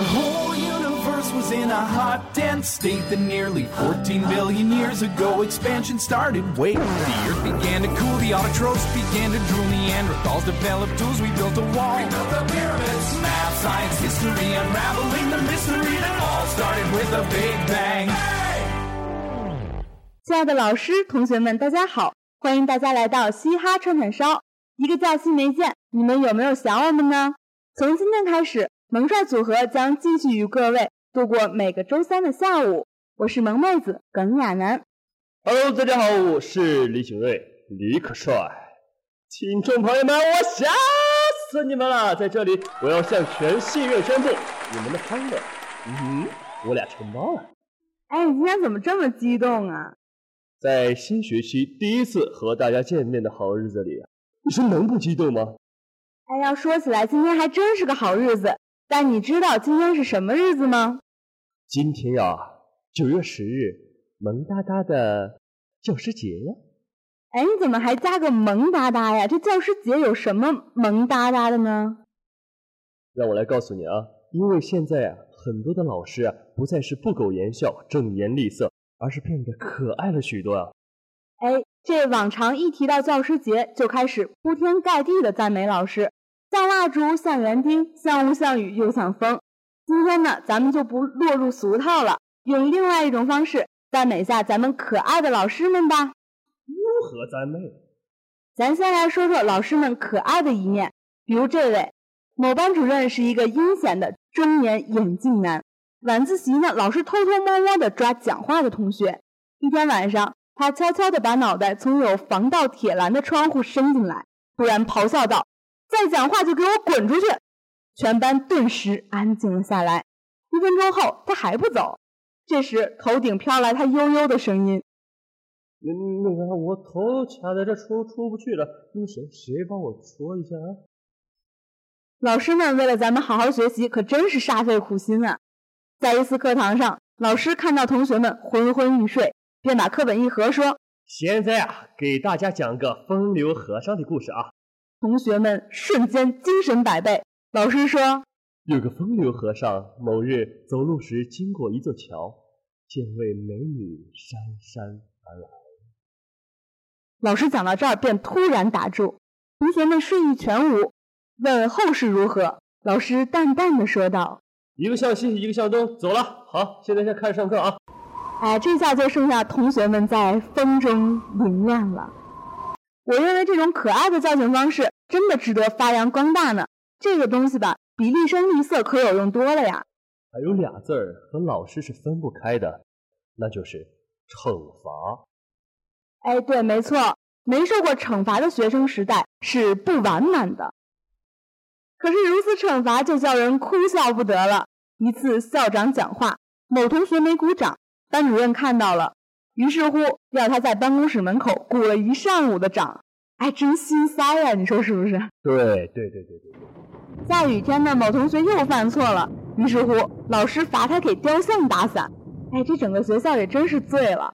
Our whole universe was in a hot, dense state that nearly 14 billion years ago expansion started. Wait, the earth began to cool, the autotrophs began to drool, Neanderthals developed tools, we built a wall. We built the pyramids. Math, science, history, unraveling the mystery that all started with a big bang. 亲爱的老师、同学们，大家好！欢迎大家来到嘻哈串串烧。一个假期没见，你们有没有想我们呢？从今天开始， 萌帅组合将继续与各位度过每个周三的下午。我是萌妹子耿亚楠。Hello，大家好，我是李景瑞，李可帅。听众朋友们，我想死你们了！在这里，我要向全戏院宣布，你们的欢乐，嗯，我俩承包了。哎，你今天怎么这么激动啊？在新学期第一次和大家见面的好日子里，你说能不激动吗？哎，要说起来，今天还真是个好日子。但你知道今天是什么日子吗？今天呀，九月十日，萌哒哒的教师节呀。哎，你怎么还加个萌哒哒呀？这教师节有什么萌哒哒的呢？让我来告诉你啊，因为现在啊，很多的老师啊，不再是不苟言笑、正言厉色，而是变得可爱了许多啊。哎，这往常一提到教师节，就开始铺天盖地的赞美老师，像蜡烛，像园丁，像雾，像雨，又像风。今天呢，咱们就不落入俗套了，用另外一种方式赞美下咱们可爱的老师们吧。如何赞美？咱先来说说老师们可爱的一面，比如这位某班主任是一个阴险的中年眼镜男。晚自习呢，老是偷偷摸摸的抓讲话的同学。一天晚上，他悄悄的把脑袋从有防盗铁栏的窗户伸进来，突然咆哮道：“再讲话就给我滚出去！”全班顿时安静了下来。一分钟后，他还不走。这时，头顶飘来他悠悠的声音那那个，我头卡在这出出不去了，那谁谁帮我戳一下啊？：“老师们为了咱们好好学习，可真是煞费苦心啊！”在一次课堂上，老师看到同学们昏昏欲睡，便把课本一合，说现在啊，给大家讲个风流和尚的故事啊。同学们瞬间精神百倍。老师说有个风流和尚，某日走路时经过一座桥，见位美女姗姗而来。：“老师讲到这儿便突然打住，同学们睡意全无，问后事如何。老师淡淡的说道一个向西，一个向东，走了。好，现在先开始上课啊。：‘哎，这下就剩下同学们在风中凌乱了。’我认为这种可爱的教学方式真的值得发扬光大呢。这个东西吧，比厉声厉色可有用多了呀。还有俩字儿和老师是分不开的，那就是惩罚。哎，对，没错，没受过惩罚的学生时代是不完满的。可是如此惩罚就叫人哭笑不得了。一次校长讲话，某同学没鼓掌，班主任看到了，于是乎要他在办公室门口鼓了一上午的掌。哎，真心塞呀，你说是不是？对对对对对对。下雨天呢，某同学又犯错了，于是乎老师罚他给雕像打伞。哎，这整个学校也真是醉了。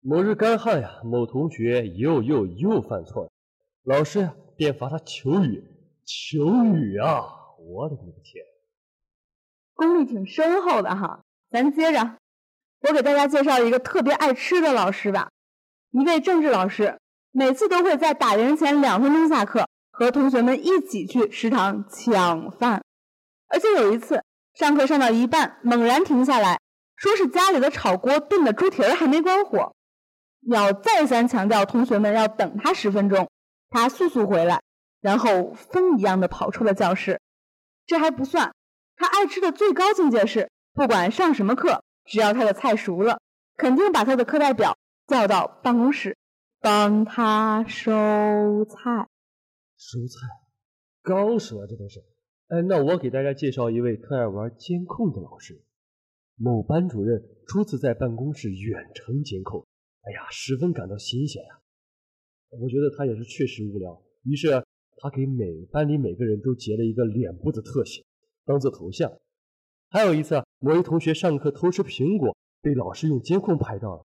某日干旱呀，某同学又又又犯错了，老师呀便罚他求雨。求雨啊！我的个天！功力挺深厚的哈。咱接着，我给大家介绍一个特别爱吃的老师吧，一位政治老师，每次都会在打铃前两分钟下课，和同学们一起去食堂抢饭。而且有一次，上课上到一半，猛然停下来，说是家里的炒锅炖的猪蹄儿还没关火，要再三强调同学们要等他十分钟，他速速回来，然后风一样的跑出了教室。这还不算，他爱吃的最高境界是，不管上什么课，只要他的菜熟了，肯定把他的课代表叫到办公室，帮他收菜。收菜，高手啊，这都是。哎，那我给大家介绍一位特爱玩监控的老师。某班主任初次在办公室远程监控，哎呀，十分感到新鲜呀、我觉得他也是确实无聊，于是他给每班里每个人都截了一个脸部的特写，当做头像。还有一次啊，某一同学上课偷吃苹果，被老师用监控拍到了，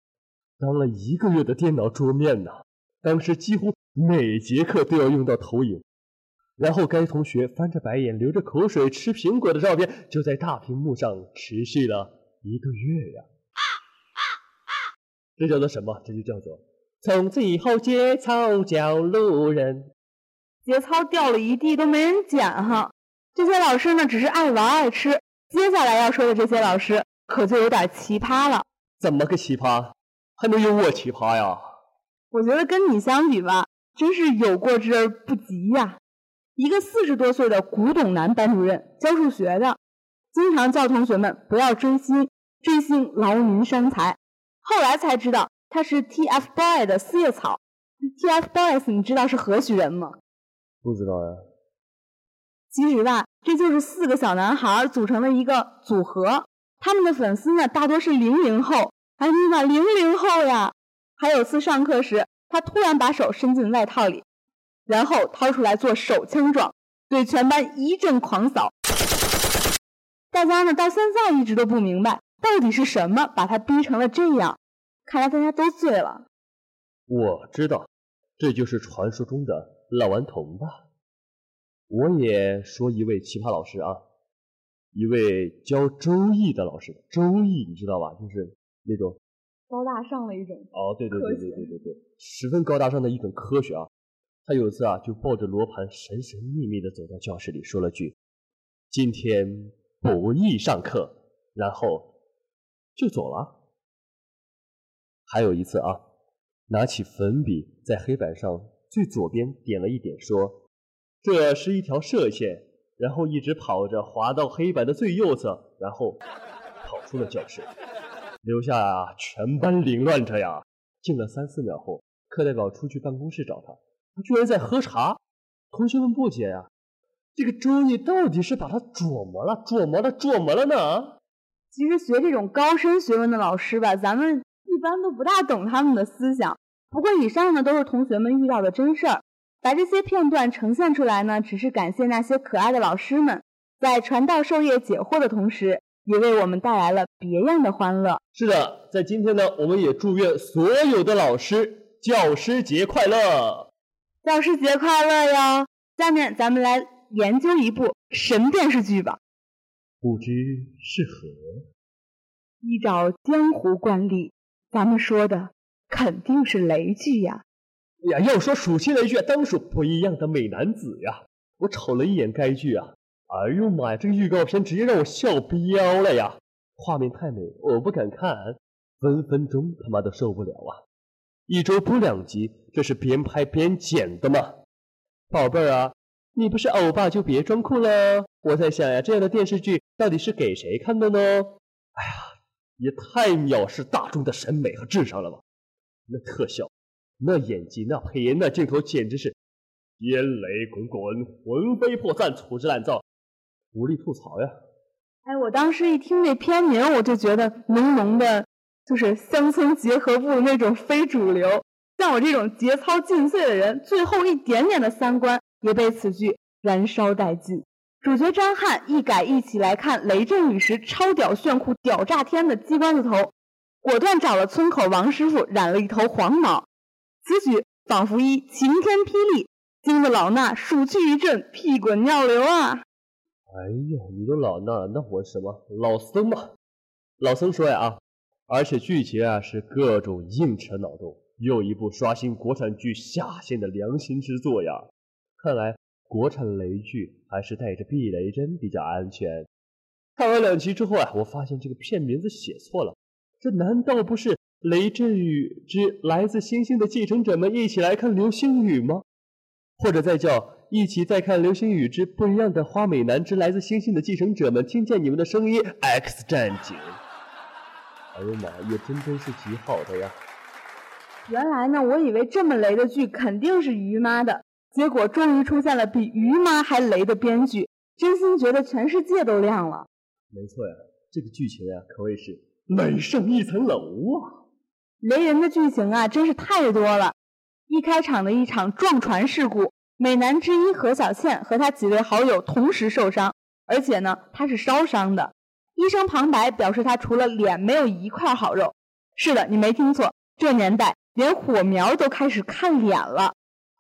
当了一个月的电脑桌面呢。当时几乎每节课都要用到投影。然后该同学翻着白眼、流着口水吃苹果的照片就在大屏幕上持续了一个月呀。这叫做什么？这就叫做从此以后节操叫路人。节操掉了一地都没人捡哈。这些老师呢，只是爱玩爱吃。接下来要说的这些老师可就有点奇葩了。怎么个奇葩？还能有我奇葩呀？我觉得跟你相比吧，真是有过之而不及呀。一个四十多岁的古董男班主任，教数学的，经常叫同学们不要追星，追星劳民伤财。后来才知道他是 TFBOY 的四叶草。TFBOYS 你知道是何许人吗？不知道呀。其实吧，这就是四个小男孩组成的一个组合。他们的粉丝呢，大多是零零后。哎呀妈，零零后呀！还有次上课时，他突然把手伸进外套里，然后掏出来做手枪状，对全班一阵狂扫。大家呢，到现在一直都不明白。到底是什么把他逼成了这样？看来大家都醉了。我知道，这就是传说中的老顽童吧。我也说一位奇葩老师啊，一位教《周易》的老师，《周易》你知道吧？就是那种高大上的一种哦，对对对对对对对，十分高大上的一种科学啊。他有一次啊，就抱着罗盘，神神秘秘的走到教室里，说了句：“今天不宜上课。”然后。就走了。还有一次啊，拿起粉笔在黑板上最左边点了一点，说：“这是一条射线。”然后一直跑着滑到黑板的最右侧，然后跑出了教室，留下全班凌乱着呀。静了三四秒后，课代表出去办公室找他，他居然在喝茶。同学们不解呀，这个周易到底是把他琢磨了、琢磨了、琢磨了呢？其实学这种高深学问的老师吧，咱们一般都不大懂他们的思想。不过以上呢都是同学们遇到的真事儿，把这些片段呈现出来呢，只是感谢那些可爱的老师们，在传道授业解惑的同时，也为我们带来了别样的欢乐。是的，在今天呢，我们也祝愿所有的老师教师节快乐，教师节快乐哟！下面咱们来研究一部神电视剧吧。不知是何？依照江湖惯例，咱们说的肯定是雷剧呀。哎呀，要说暑期雷剧，当属不一样的美男子呀。我瞅了一眼该剧啊，哎呦妈呀，这个预告片直接让我笑飙了呀！画面太美，我不敢看，分分钟他妈都受不了啊！一周播两集，这是边拍边剪的吗？宝贝儿啊，你不是欧巴就别装酷了。我在想呀，这样的电视剧。到底是给谁看的呢？哎呀，也太藐视大众的审美和智商了吧！那特效、那演技、那配音、那镜头，简直是天雷滚滚、魂飞魄散、粗制滥造，无力吐槽呀！哎，我当时一听那片名，我就觉得浓浓的，就是乡村结合部那种非主流。像我这种节操尽碎的人，最后一点点的三观也被此剧燃烧殆尽。主角张翰一改一起来看雷震雨时超屌炫酷屌炸天的鸡冠子头，果断找了村口王师傅染了一头黄毛，此举仿佛一晴天霹雳，惊得老衲鼠躯一震，屁滚尿流啊！哎呦，你都老衲，那我什么老僧嘛？老僧说呀啊，而且剧情啊是各种硬扯脑洞，又一部刷新国产剧下限的良心之作呀！看来。国产雷剧还是带着避雷针比较安全。看完两集之后啊，我发现这个片名字写错了。这难道不是《雷阵雨之来自星星的继承者们一起来看流星雨》吗？或者再叫《一起再看流星雨之不一样的花美男之来自星星的继承者们》？听见你们的声音，X 战警。哎呦妈，也真真是极好的呀！原来呢，我以为这么雷的剧肯定是于妈的。结果终于出现了比于妈还雷的编剧，真心觉得全世界都亮了。没错呀，这个剧情呀可谓是美上一层楼啊！雷人的剧情啊真是太多了。一开场的一场撞船事故，美男之一何小倩和他几位好友同时受伤，而且呢他是烧伤的。医生旁白表示他除了脸没有一块好肉。是的，你没听错，这年代连火苗都开始看脸了。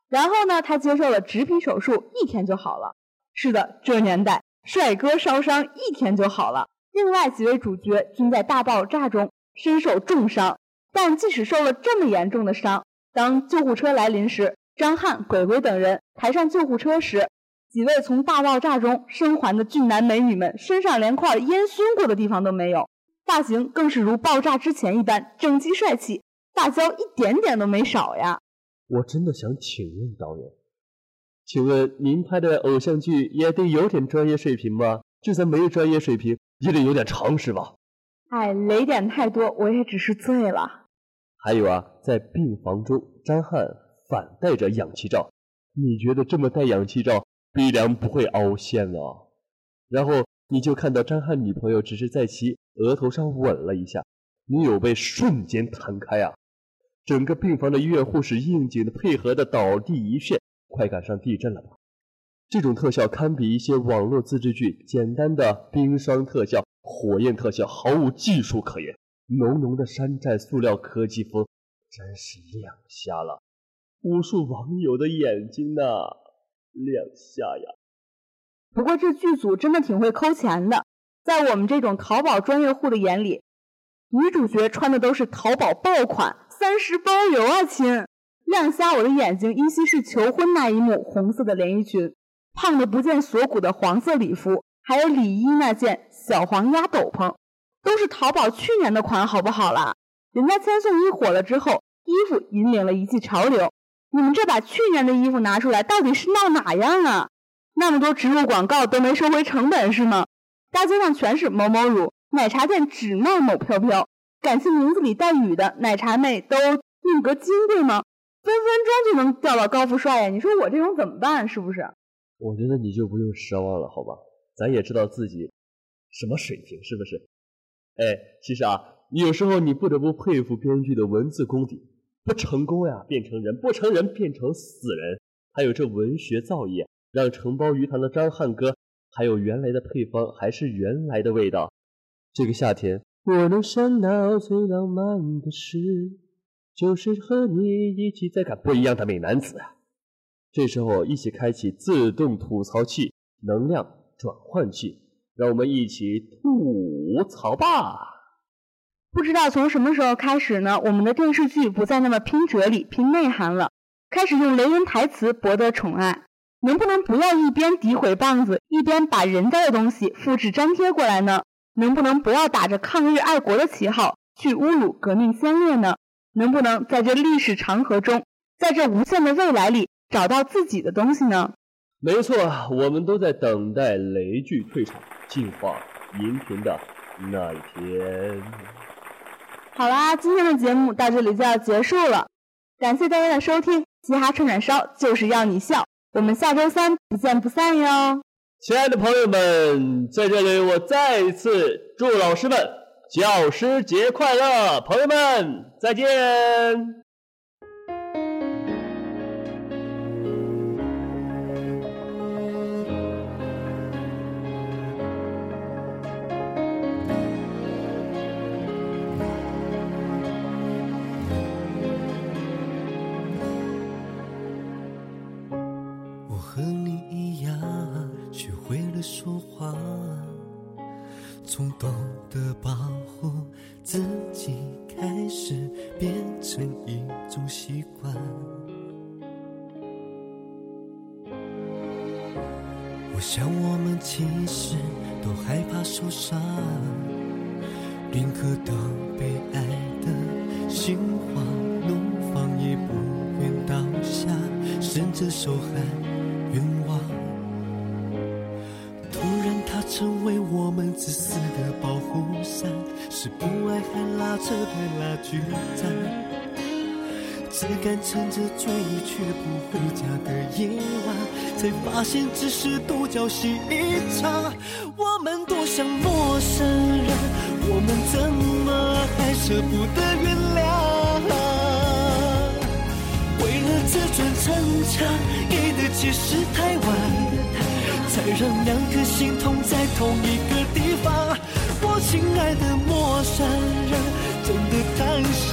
然后呢，他接受了植皮手术，一天就好了。是的，这年代帅哥烧伤一天就好了。另外几位主角均在大爆炸中身受重伤，但即使受了这么严重的伤，当救护车来临时，张翰、鬼鬼等人抬上救护车时，几位从大爆炸中生还的俊男美女们身上连块烟熏过的地方都没有，发型更是如爆炸之前一般整齐帅气，发胶一点点都没少呀。我真的想请问导演，请问您拍的偶像剧也得有点专业水平吧？就算没有专业水平，也得有点常识吧？哎，雷点太多，我也只是醉了。还有啊，在病房中，张翰反戴着氧气罩，你觉得这么戴氧气罩，鼻梁不会凹陷啊？然后你就看到张翰女朋友只是在其额头上吻了一下，女友被瞬间弹开啊！整个病房的医院护士应景的配合的倒地一片，快赶上地震了吧？这种特效堪比一些网络自制剧，简单的冰霜特效、火焰特效毫无技术可言，浓浓的山寨塑料科技风，真是亮瞎了无数网友的眼睛呐！亮瞎呀！不过这剧组真的挺会抠钱的，在我们这种淘宝专业户的眼里，女主角穿的都是淘宝爆款。三十包邮啊，亲！亮瞎我的眼睛，依稀是求婚那一幕，红色的连衣裙，胖的不见锁骨的黄色礼服，还有里衣那件小黄鸭斗篷，都是淘宝去年的款，好不好啦？人家千颂伊火了之后，衣服引领了一季潮流，你们这把去年的衣服拿出来，到底是闹哪样啊？那么多植入广告都没收回成本是吗？大街上全是某某乳，奶茶店只卖某飘飘。感情名字里带雨的奶茶妹都命格金贵吗？分分钟就能钓到高富帅呀！你说我这种怎么办？是不是？我觉得你就不用奢望了，好吧？咱也知道自己什么水平，是不是？哎，其实啊，有时候你不得不佩服编剧的文字功底，不成功呀变成人，不成人变成死人，还有这文学造诣，让承包鱼塘的张翰哥还有原来的配方还是原来的味道。这个夏天。我能想到最浪漫的事，就是和你一起在看不一样的美男子啊。这时候一起开启自动吐槽器能量转换器，让我们一起吐槽吧。不知道从什么时候开始呢？我们的电视剧不再那么拼哲理、拼内涵了，开始用雷人台词博得宠爱。能不能不要一边诋毁棒子，一边把人家的东西复制粘贴过来呢？能不能不要打着抗日爱国的旗号去侮辱革命先烈呢？能不能在这历史长河中，在这无限的未来里找到自己的东西呢？没错，我们都在等待雷剧退场、进化银屏的那一天。好啦，今天的节目到这里就要结束了，感谢大家的收听，嘻哈串串烧就是要你笑，我们下周三不见不散哟。亲爱的朋友们，在这里我再一次祝老师们教师节快乐！朋友们，再见。宁可当被爱的心花怒放，也不愿倒下，甚至受害。成为我们自私的保护伞，是不爱还拉扯的拉锯战，只敢撑着醉意却不回家的夜晚，才发现只是独角戏一场。我们多像陌生，我们怎么还舍不得原谅？为了这座城墙，给的解释太晚。才让两颗心痛在同一个地方。我亲爱的陌生人，真的谈心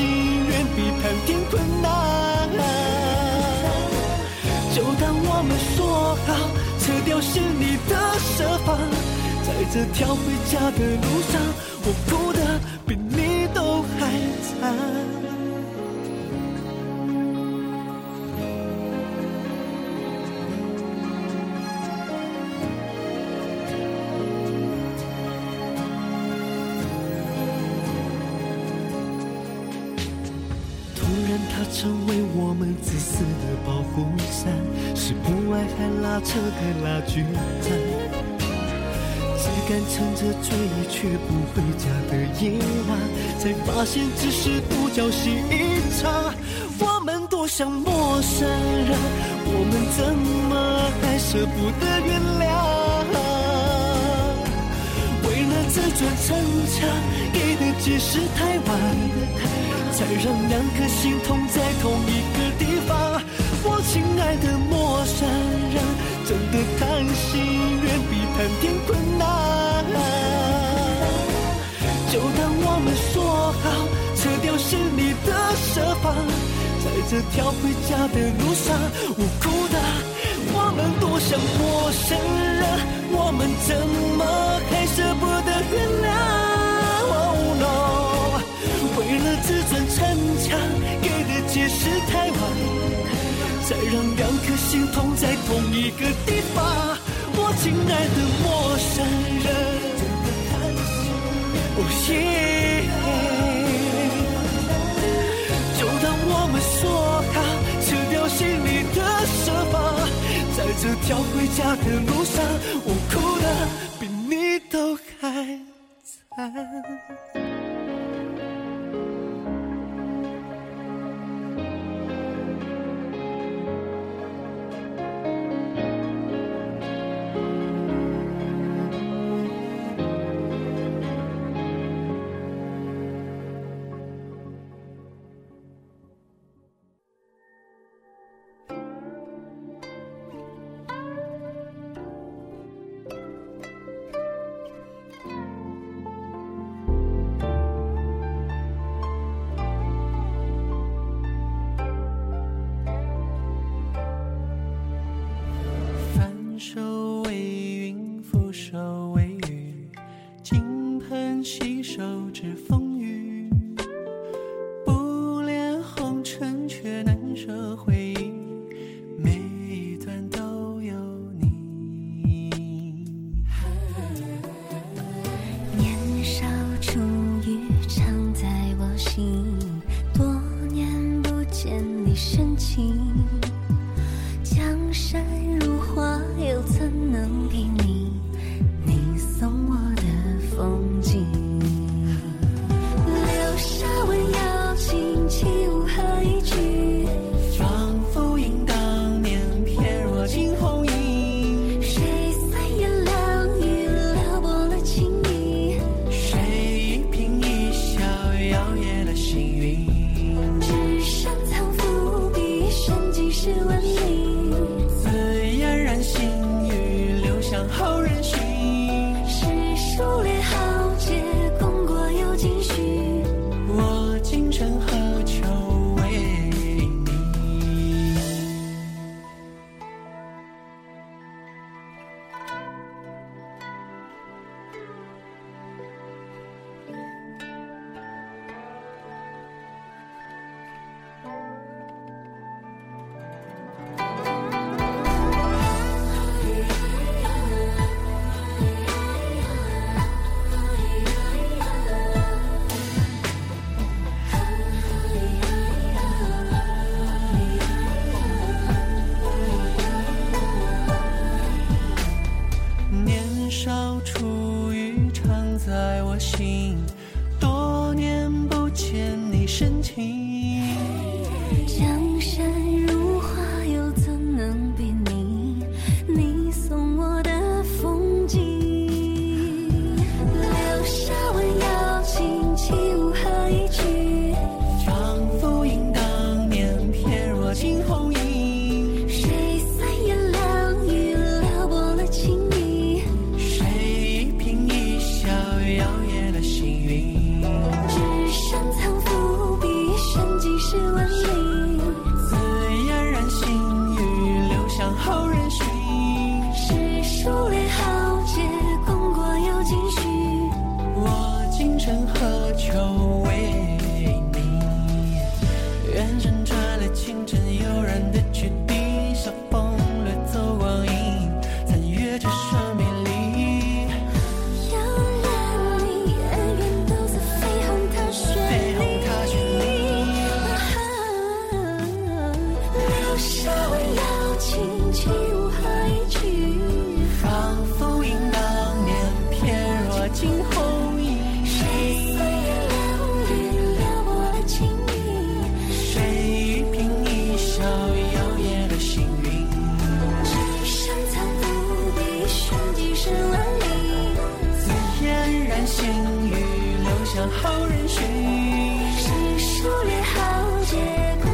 远比谈天困难。就当我们说好，撤掉心里的设防，在这条回家的路上，我哭得比你都还惨。突然，他成为我们自私的保护伞，是不爱还拉扯的拉锯战。只敢撑着醉意却不回家的夜晚，才发现只是独角戏一场。我们多像陌生人，我们怎么还舍不得原谅？为了自尊逞强，给的解释太晚。才让两颗心痛在同一个地方。我亲爱的陌生人，困难。就当我们说好，撤掉心里的设防，在这条回家的路上，我哭的，我们多像陌生人，我们怎么还舍不得原谅？为了自尊逞强，给的解释太晚，才让两颗心痛在同一个地方。我亲爱的陌生人，哦耶！就当我们说好，撤掉心里的设防，在这条回家的路上，我哭的比你都还惨。好人寻是狩猎好结果。